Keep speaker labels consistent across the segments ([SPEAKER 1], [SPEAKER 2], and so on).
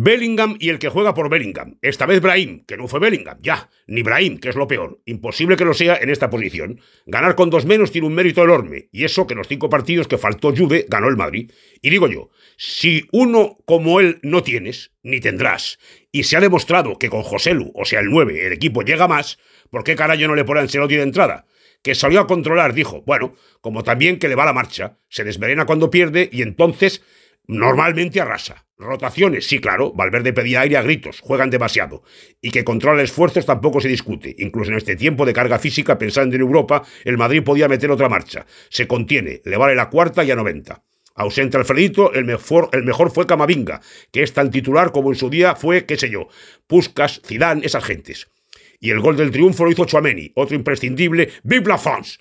[SPEAKER 1] Bellingham y el que juega por Bellingham. Esta vez Brahim, que no fue Bellingham, ya. Ni Brahim, que es lo peor. Imposible que lo sea en esta posición. Ganar con dos menos tiene un mérito enorme. Y eso que los cinco partidos que faltó Juve ganó el Madrid. Y digo yo, si uno como él no tienes, ni tendrás, y se ha demostrado que con Joselu, o sea el 9, el equipo llega más, ¿por qué carajo no le pone a Ancelotti de entrada? que salió a controlar, dijo, bueno, como también que le va la marcha, se desmerena cuando pierde y entonces normalmente arrasa. Rotaciones, sí, claro, Valverde pedía aire a gritos, juegan demasiado. Y que controla esfuerzos tampoco se discute. Incluso en este tiempo de carga física, pensando en Europa, el Madrid podía meter otra marcha. Se contiene, le vale la cuarta y a 90. Ausente Alfredito, el mejor, el mejor fue Camavinga, que es tan titular como en su día fue, qué sé yo, Puskas, Zidane, esas gentes. Y el gol del triunfo lo hizo Chuameni, otro imprescindible, ¡Vive la France!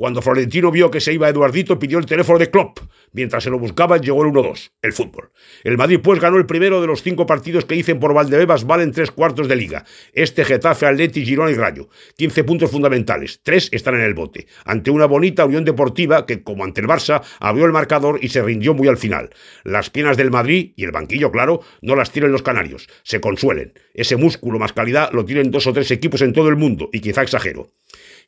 [SPEAKER 1] Cuando Florentino vio que se iba Eduardito, pidió el teléfono de Klopp. Mientras se lo buscaba, llegó el 1-2, el fútbol. El Madrid, pues, ganó el primero de los cinco partidos que dicen por Valdebebas valen tres cuartos de liga. Este Getafe, Atleti, Girona y Rayo. 15 puntos fundamentales. Tres están en el bote. Ante una bonita Unión Deportiva que, como ante el Barça, abrió el marcador y se rindió muy al final. Las piernas del Madrid, y el banquillo, claro, no las tienen los canarios. Se consuelen. Ese músculo más calidad lo tienen dos o tres equipos en todo el mundo, y quizá exagero.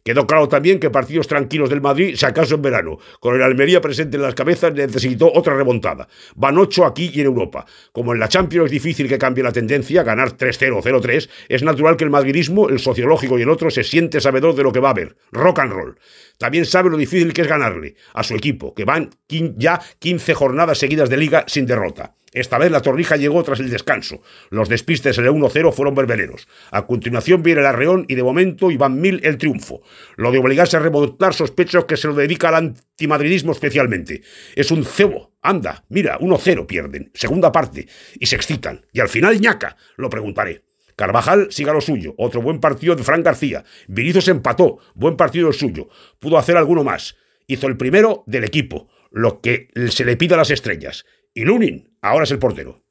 [SPEAKER 1] Quedó claro también que partidos tranquilos del Madrid, si acaso en verano, con el Almería presente en las cabezas, necesitó otra remontada. Van ocho aquí y en Europa. Como en la Champions es difícil que cambie la tendencia, ganar 3-0, 0-3, es natural que el madridismo, el sociológico y el otro se siente sabedor de lo que va a haber. Rock and roll. También sabe lo difícil que es ganarle a su equipo, que van ya 15 jornadas seguidas de liga sin derrota. Esta vez la torrija llegó tras el descanso. Los despistes en el 1-0 fueron berbereros. A continuación viene el arreón y de momento Iván Mil el triunfo. Lo de obligarse a remontar sospechos que se lo dedica al antimadridismo especialmente. Es un cebo. Anda, mira, 1-0 pierden. Segunda parte. Y se excitan. Y al final ñaca. Lo preguntaré. Carvajal siga lo suyo. Otro buen partido de Fran García. Vinicius empató. Buen partido el suyo. Pudo hacer alguno más. Hizo el primero del equipo. Lo que se le pide a las estrellas. Y Lunin ahora es el portero.